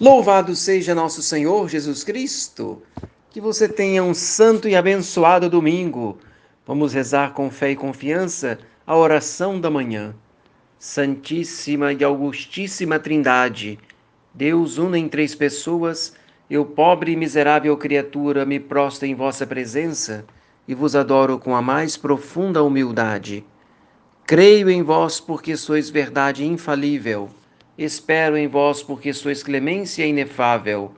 Louvado seja nosso Senhor Jesus Cristo. Que você tenha um santo e abençoado domingo. Vamos rezar com fé e confiança a oração da manhã. Santíssima e Augustíssima Trindade, Deus una em três pessoas, eu, pobre e miserável criatura, me prostro em vossa presença e vos adoro com a mais profunda humildade. Creio em vós porque sois verdade infalível Espero em vós, porque sois clemência inefável.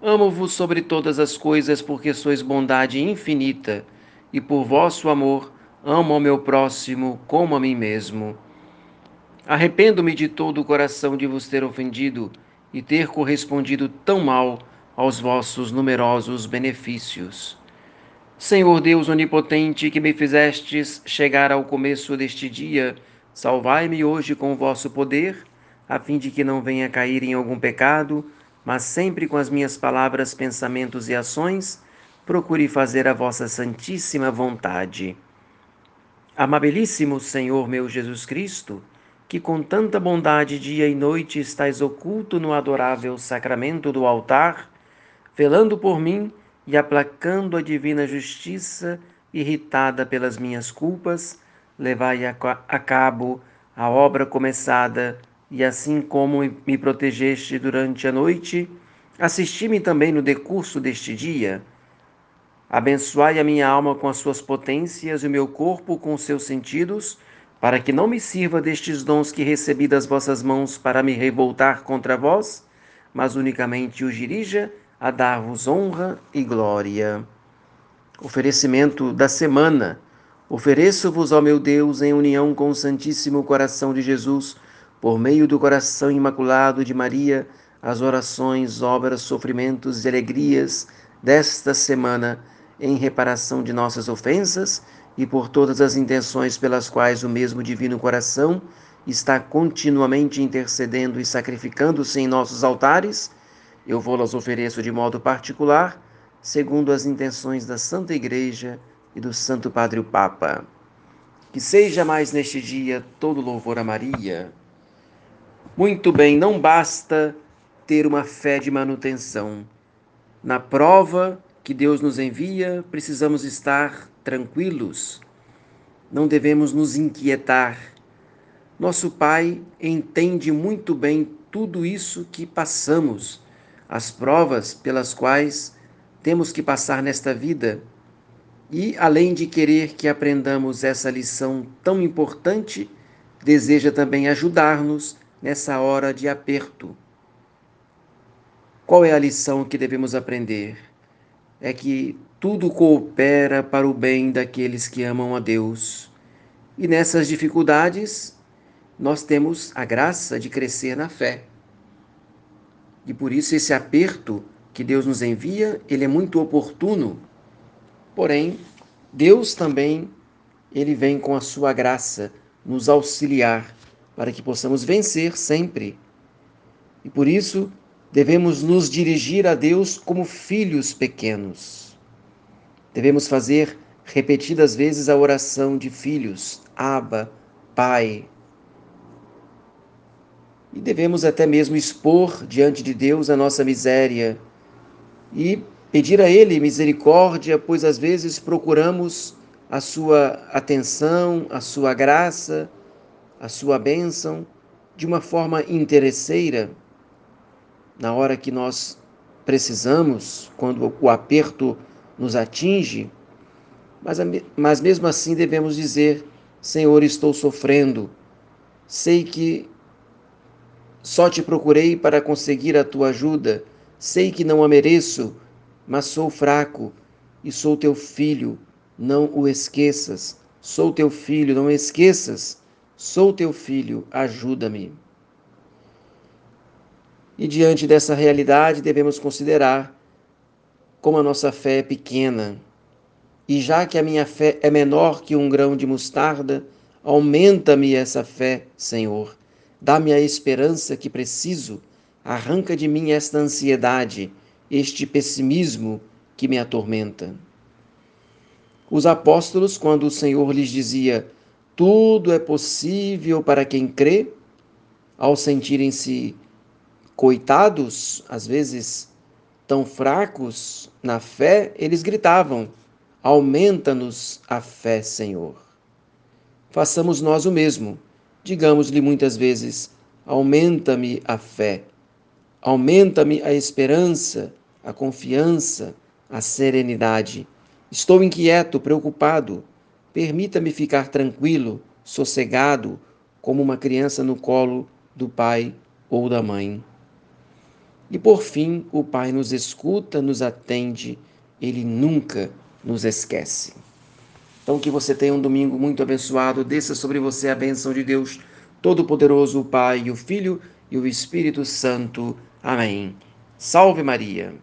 Amo-vos sobre todas as coisas, porque sois bondade infinita, e por vosso amor amo ao meu próximo como a mim mesmo. Arrependo-me de todo o coração de vos ter ofendido e ter correspondido tão mal aos vossos numerosos benefícios. Senhor Deus onipotente, que me fizestes chegar ao começo deste dia, salvai-me hoje com o vosso poder a fim de que não venha cair em algum pecado, mas sempre com as minhas palavras, pensamentos e ações, procure fazer a vossa santíssima vontade. Amabilíssimo Senhor meu Jesus Cristo, que com tanta bondade dia e noite estais oculto no adorável sacramento do altar, velando por mim e aplacando a divina justiça, irritada pelas minhas culpas, levai a cabo a obra começada e assim como me protegeste durante a noite, assisti-me também no decurso deste dia. Abençoai a minha alma com as suas potências e o meu corpo com os seus sentidos, para que não me sirva destes dons que recebi das vossas mãos para me revoltar contra vós, mas unicamente os dirija a dar-vos honra e glória. Oferecimento da semana. Ofereço-vos, ó meu Deus, em união com o Santíssimo Coração de Jesus, por meio do coração imaculado de Maria, as orações, obras, sofrimentos e alegrias desta semana em reparação de nossas ofensas e por todas as intenções pelas quais o mesmo Divino Coração está continuamente intercedendo e sacrificando-se em nossos altares, eu vou-las ofereço de modo particular, segundo as intenções da Santa Igreja e do Santo Padre o Papa. Que seja mais neste dia todo louvor a Maria. Muito bem, não basta ter uma fé de manutenção. Na prova que Deus nos envia, precisamos estar tranquilos. Não devemos nos inquietar. Nosso Pai entende muito bem tudo isso que passamos, as provas pelas quais temos que passar nesta vida. E, além de querer que aprendamos essa lição tão importante, deseja também ajudar-nos nessa hora de aperto. Qual é a lição que devemos aprender? É que tudo coopera para o bem daqueles que amam a Deus. E nessas dificuldades, nós temos a graça de crescer na fé. E por isso esse aperto que Deus nos envia, ele é muito oportuno. Porém, Deus também, ele vem com a sua graça nos auxiliar para que possamos vencer sempre. E por isso, devemos nos dirigir a Deus como filhos pequenos. Devemos fazer repetidas vezes a oração de filhos, Abba, Pai. E devemos até mesmo expor diante de Deus a nossa miséria e pedir a Ele misericórdia, pois às vezes procuramos a sua atenção, a sua graça, a sua bênção de uma forma interesseira, na hora que nós precisamos, quando o aperto nos atinge, mas, mas mesmo assim devemos dizer: Senhor, estou sofrendo, sei que só te procurei para conseguir a tua ajuda, sei que não a mereço, mas sou fraco e sou teu filho, não o esqueças. Sou teu filho, não esqueças Sou teu filho, ajuda-me. E diante dessa realidade, devemos considerar como a nossa fé é pequena. E já que a minha fé é menor que um grão de mostarda, aumenta-me essa fé, Senhor. Dá-me a esperança que preciso. Arranca de mim esta ansiedade, este pessimismo que me atormenta. Os apóstolos, quando o Senhor lhes dizia: tudo é possível para quem crê, ao sentirem-se coitados, às vezes tão fracos na fé, eles gritavam: Aumenta-nos a fé, Senhor. Façamos nós o mesmo. Digamos-lhe muitas vezes: Aumenta-me a fé. Aumenta-me a esperança, a confiança, a serenidade. Estou inquieto, preocupado. Permita-me ficar tranquilo, sossegado, como uma criança no colo do pai ou da mãe. E por fim, o Pai nos escuta, nos atende, ele nunca nos esquece. Então, que você tenha um domingo muito abençoado, desça sobre você a bênção de Deus Todo-Poderoso, o Pai, o Filho e o Espírito Santo. Amém. Salve Maria.